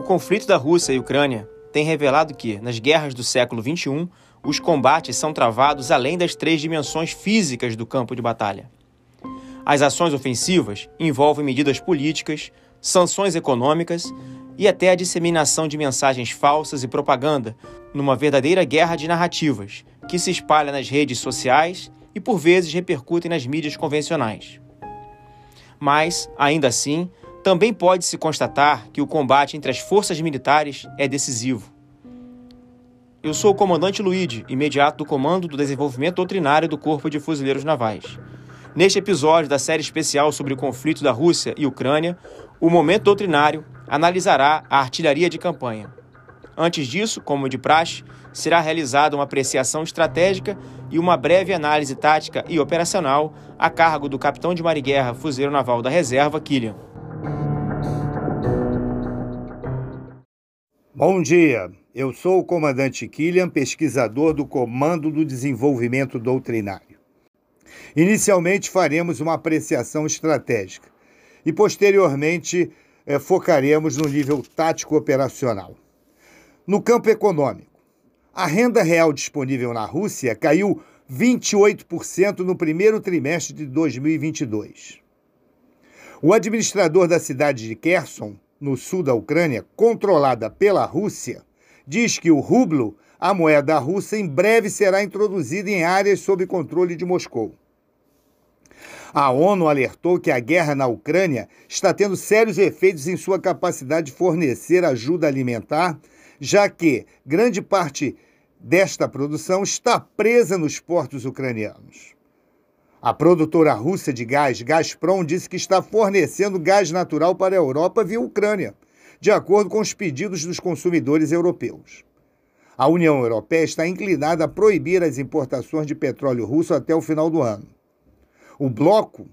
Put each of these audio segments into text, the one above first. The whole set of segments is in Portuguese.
O conflito da Rússia e Ucrânia tem revelado que, nas guerras do século XXI, os combates são travados além das três dimensões físicas do campo de batalha. As ações ofensivas envolvem medidas políticas, sanções econômicas e até a disseminação de mensagens falsas e propaganda, numa verdadeira guerra de narrativas que se espalha nas redes sociais e por vezes repercutem nas mídias convencionais. Mas, ainda assim, também pode-se constatar que o combate entre as forças militares é decisivo. Eu sou o comandante Luigi, imediato do Comando do Desenvolvimento Doutrinário do Corpo de Fuzileiros Navais. Neste episódio da série especial sobre o conflito da Rússia e Ucrânia, o Momento Doutrinário analisará a artilharia de campanha. Antes disso, como de praxe, será realizada uma apreciação estratégica e uma breve análise tática e operacional a cargo do capitão de Mariguerra Fuzileiro Naval da Reserva, Killian. Bom dia, eu sou o comandante Killian, pesquisador do Comando do Desenvolvimento Doutrinário. Inicialmente faremos uma apreciação estratégica e, posteriormente, eh, focaremos no nível tático operacional. No campo econômico, a renda real disponível na Rússia caiu 28% no primeiro trimestre de 2022. O administrador da cidade de Kherson, no sul da Ucrânia, controlada pela Rússia, diz que o rublo, a moeda russa, em breve será introduzida em áreas sob controle de Moscou. A ONU alertou que a guerra na Ucrânia está tendo sérios efeitos em sua capacidade de fornecer ajuda alimentar, já que grande parte desta produção está presa nos portos ucranianos. A produtora russa de gás, Gazprom, disse que está fornecendo gás natural para a Europa via Ucrânia, de acordo com os pedidos dos consumidores europeus. A União Europeia está inclinada a proibir as importações de petróleo russo até o final do ano. O bloco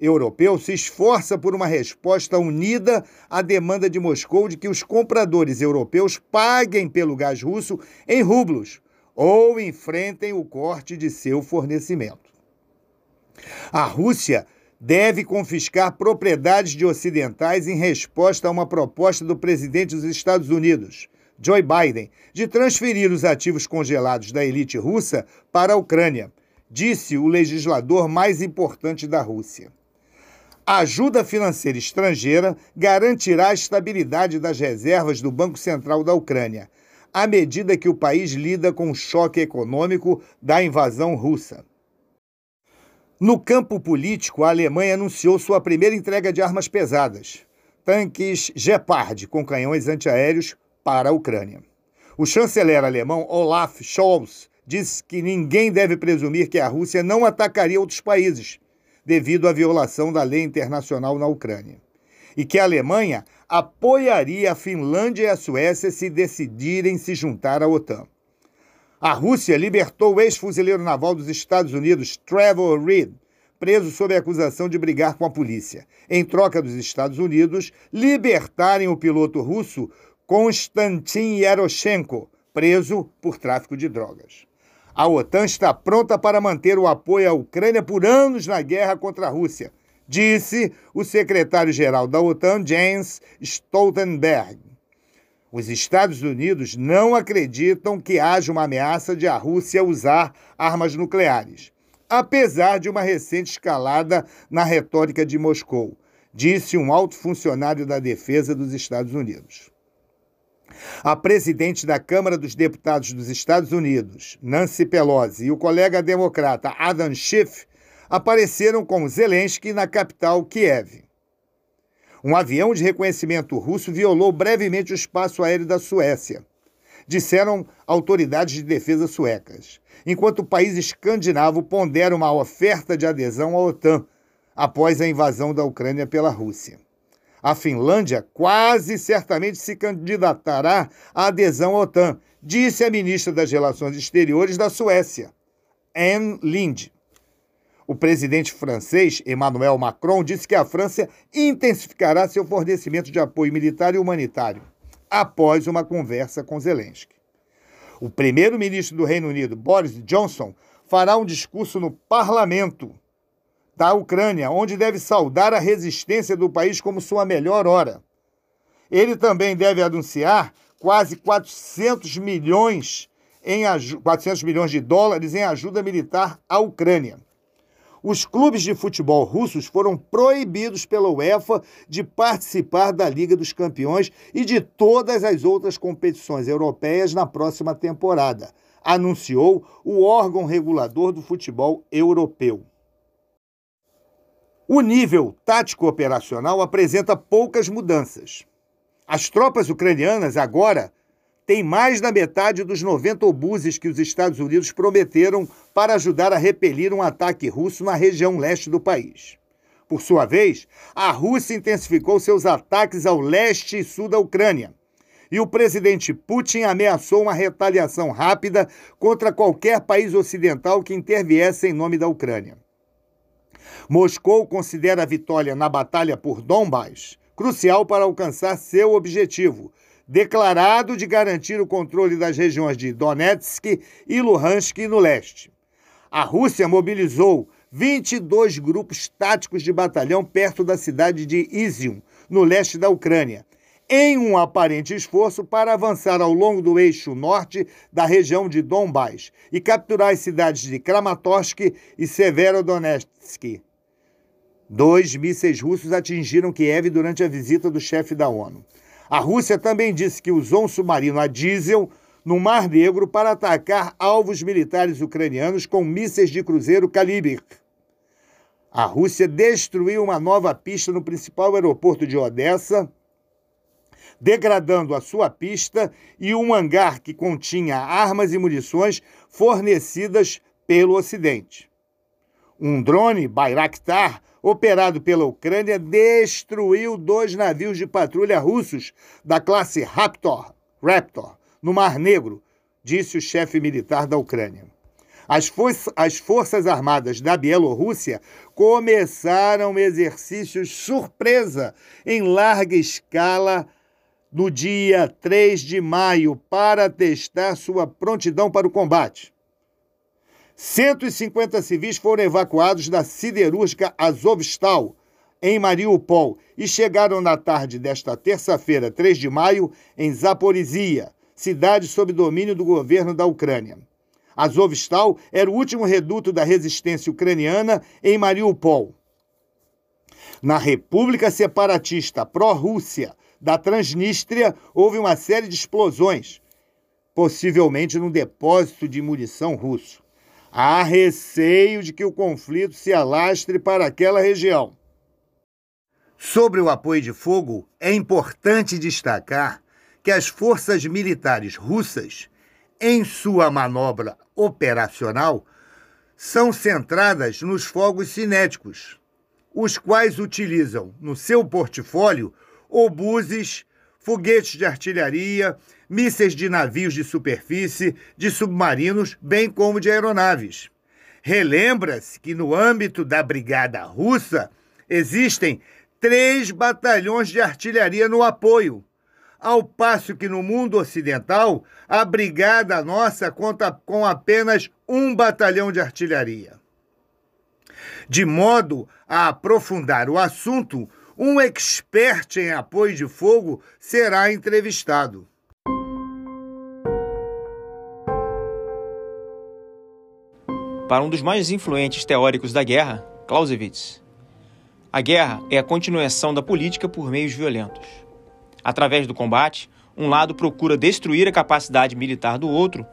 europeu se esforça por uma resposta unida à demanda de Moscou de que os compradores europeus paguem pelo gás russo em rublos ou enfrentem o corte de seu fornecimento. A Rússia deve confiscar propriedades de ocidentais em resposta a uma proposta do presidente dos Estados Unidos, Joe Biden, de transferir os ativos congelados da elite russa para a Ucrânia, disse o legislador mais importante da Rússia. A ajuda financeira estrangeira garantirá a estabilidade das reservas do Banco Central da Ucrânia, à medida que o país lida com o choque econômico da invasão russa. No campo político, a Alemanha anunciou sua primeira entrega de armas pesadas, tanques Gepard com canhões antiaéreos para a Ucrânia. O chanceler alemão Olaf Scholz disse que ninguém deve presumir que a Rússia não atacaria outros países devido à violação da lei internacional na Ucrânia, e que a Alemanha apoiaria a Finlândia e a Suécia se decidirem se juntar à OTAN. A Rússia libertou o ex-fuzileiro naval dos Estados Unidos, Trevor Reed, preso sob a acusação de brigar com a polícia, em troca dos Estados Unidos libertarem o piloto russo Konstantin Yaroshenko, preso por tráfico de drogas. A OTAN está pronta para manter o apoio à Ucrânia por anos na guerra contra a Rússia, disse o secretário-geral da OTAN, Jens Stoltenberg. Os Estados Unidos não acreditam que haja uma ameaça de a Rússia usar armas nucleares, apesar de uma recente escalada na retórica de Moscou, disse um alto funcionário da defesa dos Estados Unidos. A presidente da Câmara dos Deputados dos Estados Unidos, Nancy Pelosi, e o colega democrata Adam Schiff apareceram com Zelensky na capital Kiev. Um avião de reconhecimento russo violou brevemente o espaço aéreo da Suécia, disseram autoridades de defesa suecas, enquanto o país escandinavo pondera uma oferta de adesão à OTAN após a invasão da Ucrânia pela Rússia. A Finlândia quase certamente se candidatará à adesão à OTAN, disse a ministra das Relações Exteriores da Suécia, Anne Linde. O presidente francês, Emmanuel Macron, disse que a França intensificará seu fornecimento de apoio militar e humanitário após uma conversa com Zelensky. O primeiro-ministro do Reino Unido, Boris Johnson, fará um discurso no parlamento da Ucrânia, onde deve saudar a resistência do país como sua melhor hora. Ele também deve anunciar quase 400 milhões, em 400 milhões de dólares em ajuda militar à Ucrânia. Os clubes de futebol russos foram proibidos pela UEFA de participar da Liga dos Campeões e de todas as outras competições europeias na próxima temporada, anunciou o órgão regulador do futebol europeu. O nível tático operacional apresenta poucas mudanças. As tropas ucranianas agora têm mais da metade dos 90 obuses que os Estados Unidos prometeram para ajudar a repelir um ataque russo na região leste do país. Por sua vez, a Rússia intensificou seus ataques ao leste e sul da Ucrânia. E o presidente Putin ameaçou uma retaliação rápida contra qualquer país ocidental que interviesse em nome da Ucrânia. Moscou considera a vitória na batalha por Donbas crucial para alcançar seu objetivo, declarado de garantir o controle das regiões de Donetsk e Luhansk no leste. A Rússia mobilizou 22 grupos táticos de batalhão perto da cidade de Izium, no leste da Ucrânia, em um aparente esforço para avançar ao longo do eixo norte da região de Donbas e capturar as cidades de Kramatorsk e Severodonetsk. Dois mísseis russos atingiram Kiev durante a visita do chefe da ONU. A Rússia também disse que usou um submarino a diesel no Mar Negro para atacar alvos militares ucranianos com mísseis de cruzeiro Kalibr. A Rússia destruiu uma nova pista no principal aeroporto de Odessa, degradando a sua pista e um hangar que continha armas e munições fornecidas pelo Ocidente. Um drone Bayraktar operado pela Ucrânia, destruiu dois navios de patrulha russos da classe Raptor, Raptor no Mar Negro, disse o chefe militar da Ucrânia. As, for as Forças Armadas da Bielorrússia começaram exercícios surpresa em larga escala no dia 3 de maio para testar sua prontidão para o combate. 150 civis foram evacuados da siderúrgica Azovstal, em Mariupol, e chegaram na tarde desta terça-feira, 3 de maio, em Zaporizhia, cidade sob domínio do governo da Ucrânia. Azovstal era o último reduto da resistência ucraniana em Mariupol. Na República Separatista Pró-Rússia da Transnistria, houve uma série de explosões, possivelmente num depósito de munição russo. Há receio de que o conflito se alastre para aquela região. Sobre o apoio de fogo, é importante destacar que as forças militares russas, em sua manobra operacional, são centradas nos fogos cinéticos, os quais utilizam no seu portfólio obuses, foguetes de artilharia, mísseis de navios de superfície, de submarinos, bem como de aeronaves. Relembra-se que no âmbito da Brigada Russa existem três batalhões de artilharia no apoio, ao passo que no mundo ocidental a Brigada Nossa conta com apenas um batalhão de artilharia. De modo a aprofundar o assunto, um expert em apoio de fogo será entrevistado. Para um dos mais influentes teóricos da guerra, Clausewitz, a guerra é a continuação da política por meios violentos. Através do combate, um lado procura destruir a capacidade militar do outro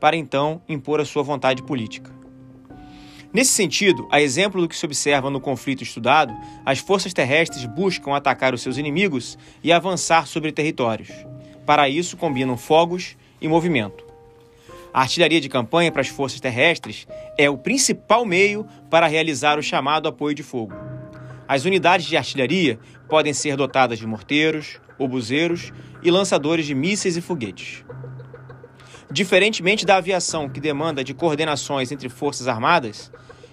para então impor a sua vontade política. Nesse sentido, a exemplo do que se observa no conflito estudado, as forças terrestres buscam atacar os seus inimigos e avançar sobre territórios. Para isso, combinam fogos e movimento. A artilharia de campanha para as forças terrestres é o principal meio para realizar o chamado apoio de fogo. As unidades de artilharia podem ser dotadas de morteiros, obuseiros e lançadores de mísseis e foguetes. Diferentemente da aviação, que demanda de coordenações entre forças armadas,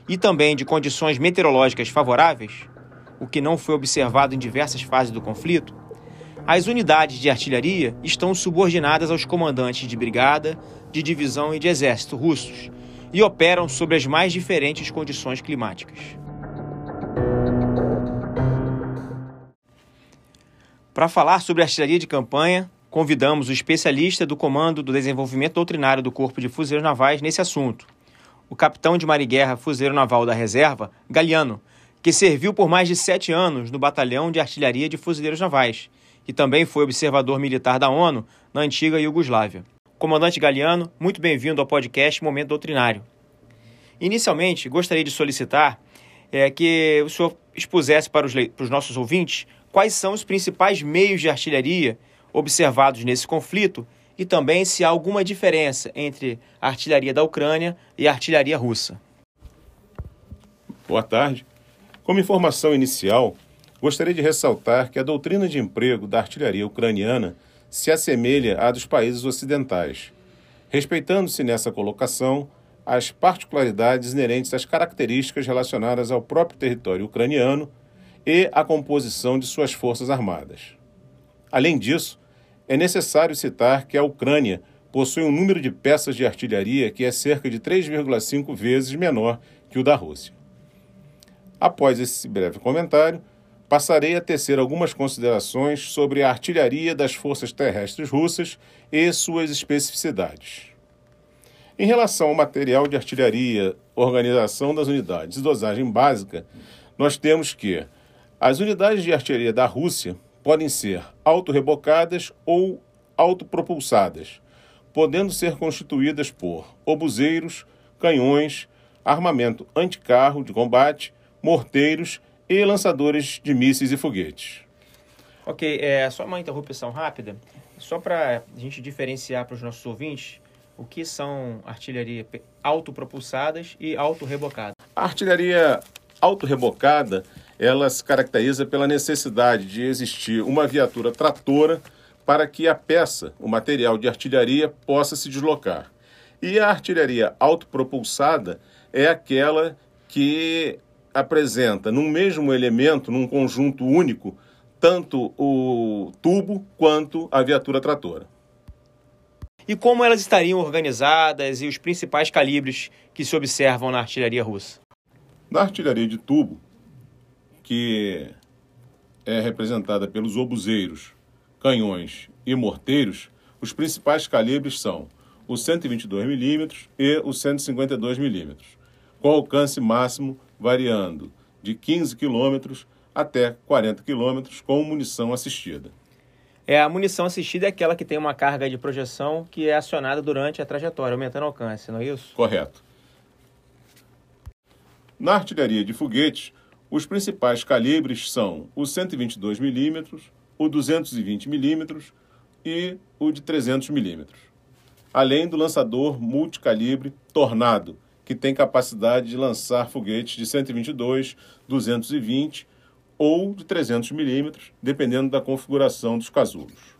e também de condições meteorológicas favoráveis, o que não foi observado em diversas fases do conflito, as unidades de artilharia estão subordinadas aos comandantes de brigada, de divisão e de exército russos e operam sob as mais diferentes condições climáticas. Para falar sobre artilharia de campanha, convidamos o especialista do Comando do Desenvolvimento Doutrinário do Corpo de Fuzileiros Navais nesse assunto, o capitão de Mariguerra Fuzileiro Naval da Reserva, Galiano, que serviu por mais de sete anos no Batalhão de Artilharia de Fuzileiros Navais e também foi observador militar da ONU na antiga Iugoslávia. Comandante Galiano, muito bem-vindo ao podcast Momento Doutrinário. Inicialmente, gostaria de solicitar é, que o senhor expusesse para os, para os nossos ouvintes quais são os principais meios de artilharia observados nesse conflito e também se há alguma diferença entre a artilharia da Ucrânia e a artilharia russa. Boa tarde. Como informação inicial, gostaria de ressaltar que a doutrina de emprego da artilharia ucraniana se assemelha à dos países ocidentais, respeitando-se nessa colocação as particularidades inerentes às características relacionadas ao próprio território ucraniano e à composição de suas forças armadas. Além disso, é necessário citar que a Ucrânia possui um número de peças de artilharia que é cerca de 3,5 vezes menor que o da Rússia. Após esse breve comentário, passarei a tecer algumas considerações sobre a artilharia das forças terrestres russas e suas especificidades. Em relação ao material de artilharia, organização das unidades e dosagem básica, nós temos que as unidades de artilharia da Rússia podem ser autorrebocadas ou autopropulsadas, podendo ser constituídas por obuseiros, canhões, armamento anticarro de combate, morteiros e lançadores de mísseis e foguetes. Ok, é, só uma interrupção rápida, só para a gente diferenciar para os nossos ouvintes o que são artilharia autopropulsadas e autorrebocadas. A artilharia autorrebocada ela se caracteriza pela necessidade de existir uma viatura tratora para que a peça, o material de artilharia, possa se deslocar. E a artilharia autopropulsada é aquela que apresenta num mesmo elemento, num conjunto único, tanto o tubo quanto a viatura tratora. E como elas estariam organizadas e os principais calibres que se observam na artilharia russa? Na artilharia de tubo, que é representada pelos obuseiros, canhões e morteiros, os principais calibres são o 122 mm e o 152 mm, com alcance máximo variando de 15 km até 40 km com munição assistida. É, a munição assistida é aquela que tem uma carga de projeção que é acionada durante a trajetória, aumentando o alcance, não é isso? Correto. Na artilharia de foguetes, os principais calibres são o 122 mm, o 220 mm e o de 300 mm. Além do lançador multicalibre Tornado, que tem capacidade de lançar foguetes de 122, 220 ou de 300 mm, dependendo da configuração dos casulos.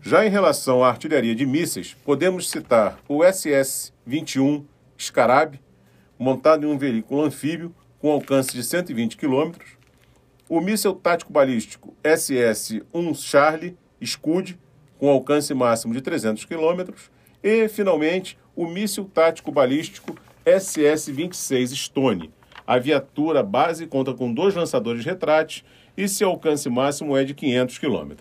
Já em relação à artilharia de mísseis, podemos citar o SS-21 Scarab, montado em um veículo anfíbio com alcance de 120 km, o míssil tático balístico SS-1 Charlie Scud, com alcance máximo de 300 km, e, finalmente, o míssil tático balístico SS-26 Stone. A viatura base conta com dois lançadores retráteis e seu alcance máximo é de 500 km.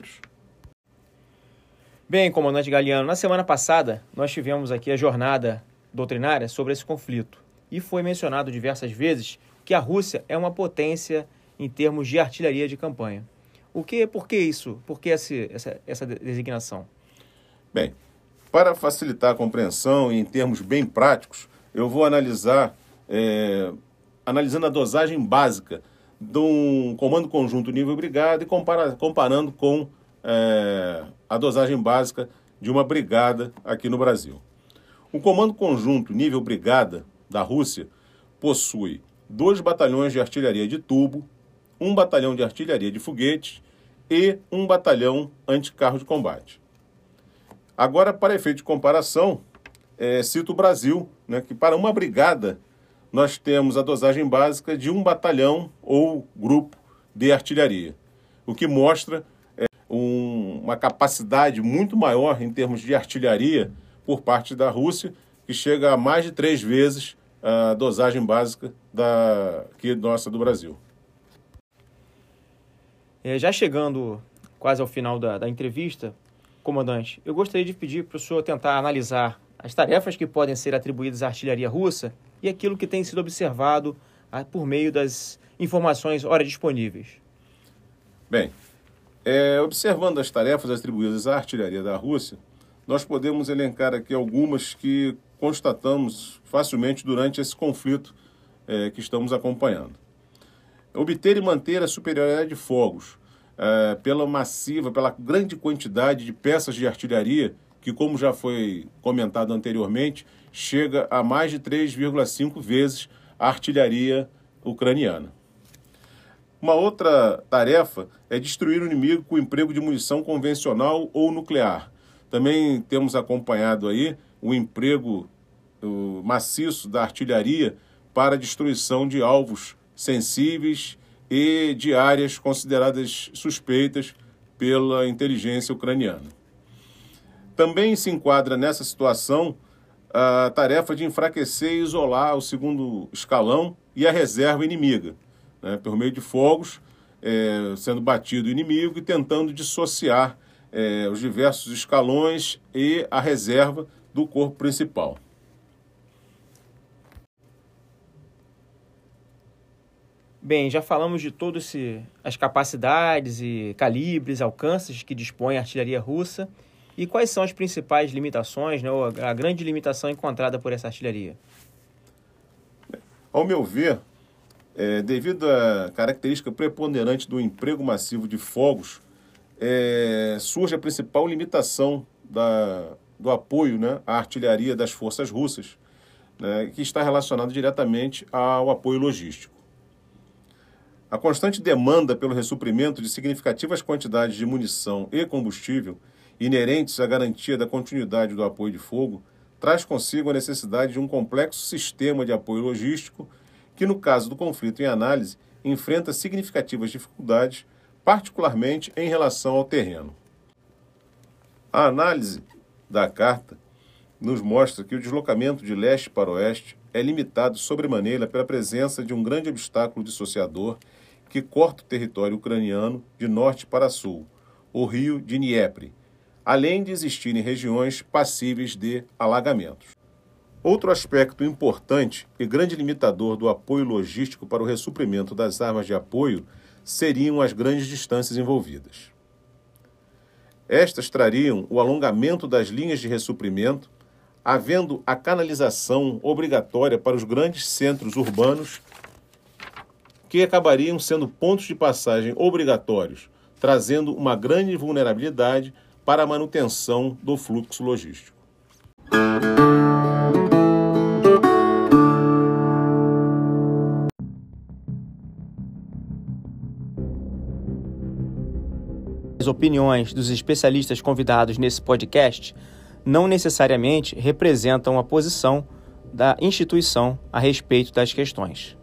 Bem, comandante Galeano, na semana passada nós tivemos aqui a jornada doutrinária sobre esse conflito e foi mencionado diversas vezes que a Rússia é uma potência em termos de artilharia de campanha. O que, por que isso? Por que essa, essa, designação? Bem, para facilitar a compreensão e em termos bem práticos, eu vou analisar, é, analisando a dosagem básica de um comando conjunto nível brigada e compara, comparando com é, a dosagem básica de uma brigada aqui no Brasil. O comando conjunto nível brigada da Rússia possui dois batalhões de artilharia de tubo, um batalhão de artilharia de foguetes e um batalhão anticarro de combate. Agora, para efeito de comparação, é, cito o Brasil, né, que para uma brigada nós temos a dosagem básica de um batalhão ou grupo de artilharia, o que mostra é, um, uma capacidade muito maior em termos de artilharia por parte da Rússia, que chega a mais de três vezes a dosagem básica da, aqui nossa do Brasil. É, já chegando quase ao final da, da entrevista, comandante, eu gostaria de pedir para o senhor tentar analisar as tarefas que podem ser atribuídas à artilharia russa e aquilo que tem sido observado ah, por meio das informações ora disponíveis. Bem, é, observando as tarefas atribuídas à artilharia da Rússia, nós podemos elencar aqui algumas que constatamos facilmente durante esse conflito é, que estamos acompanhando. Obter e manter a superioridade de fogos é, pela massiva, pela grande quantidade de peças de artilharia, que, como já foi comentado anteriormente, chega a mais de 3,5 vezes a artilharia ucraniana. Uma outra tarefa é destruir o inimigo com o emprego de munição convencional ou nuclear. Também temos acompanhado aí o emprego o maciço da artilharia para destruição de alvos sensíveis e de áreas consideradas suspeitas pela inteligência ucraniana. Também se enquadra nessa situação a tarefa de enfraquecer e isolar o segundo escalão e a reserva inimiga né, por meio de fogos, é, sendo batido o inimigo e tentando dissociar é, os diversos escalões e a reserva do corpo principal. Bem, já falamos de todas as capacidades e calibres, alcances que dispõe a artilharia russa e quais são as principais limitações, né, ou a grande limitação encontrada por essa artilharia. Ao meu ver, é, devido à característica preponderante do emprego massivo de fogos, é, surge a principal limitação da, do apoio né, à artilharia das forças russas, né, que está relacionado diretamente ao apoio logístico. A constante demanda pelo ressuprimento de significativas quantidades de munição e combustível inerentes à garantia da continuidade do apoio de fogo traz consigo a necessidade de um complexo sistema de apoio logístico que, no caso do conflito em análise, enfrenta significativas dificuldades, particularmente em relação ao terreno. A análise da carta nos mostra que o deslocamento de leste para oeste é limitado sobremaneira pela presença de um grande obstáculo dissociador que corta o território ucraniano de norte para sul, o rio de Dniepr, além de existirem regiões passíveis de alagamentos. Outro aspecto importante e grande limitador do apoio logístico para o ressuprimento das armas de apoio seriam as grandes distâncias envolvidas. Estas trariam o alongamento das linhas de ressuprimento, havendo a canalização obrigatória para os grandes centros urbanos, que acabariam sendo pontos de passagem obrigatórios, trazendo uma grande vulnerabilidade para a manutenção do fluxo logístico. Opiniões dos especialistas convidados nesse podcast não necessariamente representam a posição da instituição a respeito das questões.